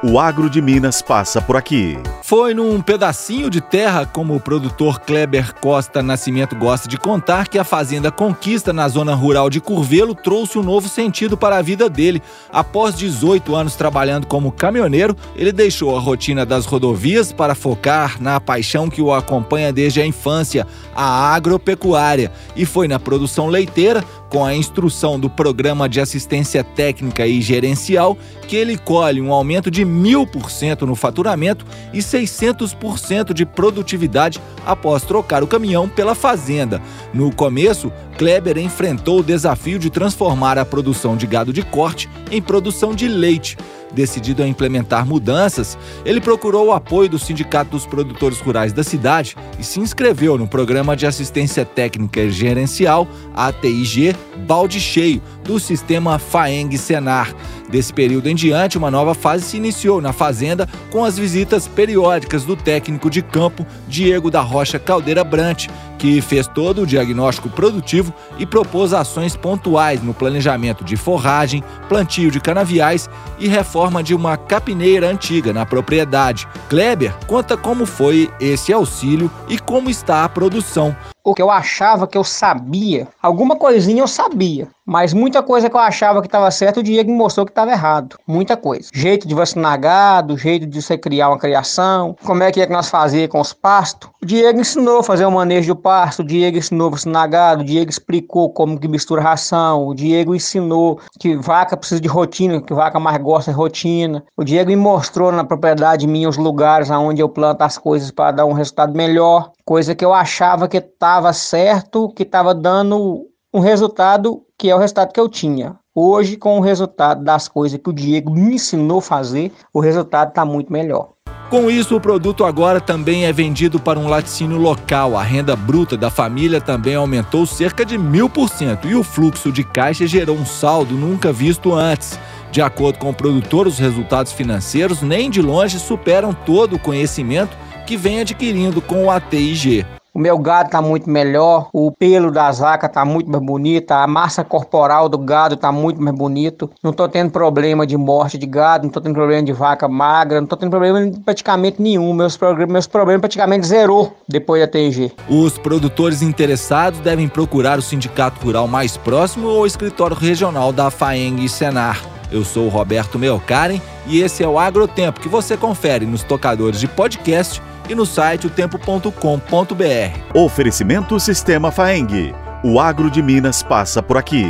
O agro de Minas passa por aqui. Foi num pedacinho de terra, como o produtor Kleber Costa Nascimento gosta de contar, que a Fazenda Conquista na zona rural de Curvelo trouxe um novo sentido para a vida dele. Após 18 anos trabalhando como caminhoneiro, ele deixou a rotina das rodovias para focar na paixão que o acompanha desde a infância, a agropecuária, e foi na produção leiteira com a instrução do Programa de Assistência Técnica e Gerencial, que ele colhe um aumento de mil por cento no faturamento e 600% de produtividade após trocar o caminhão pela fazenda. No começo, Kleber enfrentou o desafio de transformar a produção de gado de corte em produção de leite. Decidido a implementar mudanças, ele procurou o apoio do Sindicato dos Produtores Rurais da cidade e se inscreveu no Programa de Assistência Técnica e Gerencial, ATIG, Balde Cheio, do sistema FAENG Senar. Desse período em diante, uma nova fase se iniciou na Fazenda com as visitas periódicas do técnico de campo Diego da Rocha Caldeira Brant, que fez todo o diagnóstico produtivo e propôs ações pontuais no planejamento de forragem, plantio de canaviais e reforma de uma capineira antiga na propriedade. Kleber conta como foi esse auxílio e como está a produção o que eu achava que eu sabia. Alguma coisinha eu sabia, mas muita coisa que eu achava que estava certo, o Diego me mostrou que estava errado. Muita coisa. Jeito de vacinar gado, jeito de você criar uma criação, como é que é que nós fazíamos com os pastos. O Diego ensinou a fazer o manejo do pasto, o Diego ensinou a vacinar gado, o Diego explicou como que mistura ração, o Diego ensinou que vaca precisa de rotina, que vaca mais gosta de rotina. O Diego me mostrou na propriedade minha os lugares onde eu planto as coisas para dar um resultado melhor coisa que eu achava que estava certo, que estava dando um resultado que é o resultado que eu tinha. Hoje, com o resultado das coisas que o Diego me ensinou a fazer, o resultado está muito melhor. Com isso, o produto agora também é vendido para um laticínio local. A renda bruta da família também aumentou cerca de mil por cento e o fluxo de caixa gerou um saldo nunca visto antes. De acordo com o produtor, os resultados financeiros nem de longe superam todo o conhecimento que vem adquirindo com o ATIG. O meu gado está muito melhor, o pelo das vacas está muito mais bonito, a massa corporal do gado está muito mais bonito. Não estou tendo problema de morte de gado, não estou tendo problema de vaca magra, não estou tendo problema praticamente nenhum. Meus, problemas, meus problemas praticamente zerou depois da TG. Os produtores interessados devem procurar o sindicato rural mais próximo ou o escritório regional da FAENG e Senar. Eu sou o Roberto Melkaren e esse é o Agrotempo que você confere nos tocadores de podcast e no site otempo.com.br. Oferecimento Sistema Faeng. O agro de Minas passa por aqui.